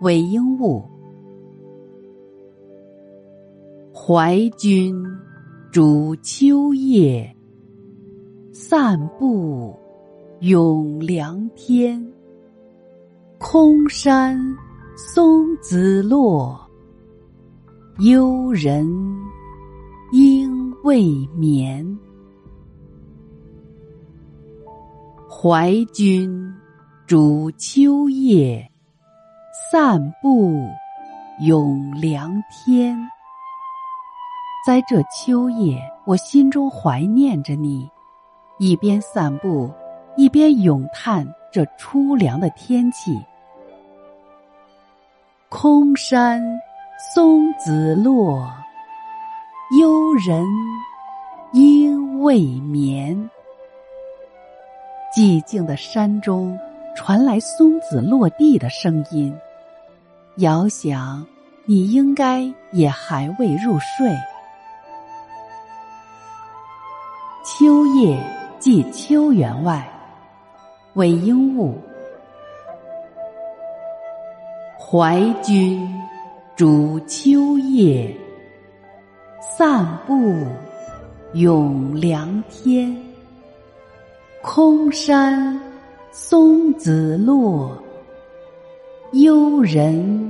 韦应物。怀君逐秋夜，散步咏凉天。空山松子落，幽人应未眠。怀君逐秋夜，散步咏凉天。在这秋夜，我心中怀念着你，一边散步，一边咏叹这初凉的天气。空山松子落，幽人应未眠。寂静的山中传来松子落地的声音，遥想你应该也还未入睡。秋夜寄秋园外，韦应物。怀君逐秋夜，散步咏凉天。空山松子落，幽人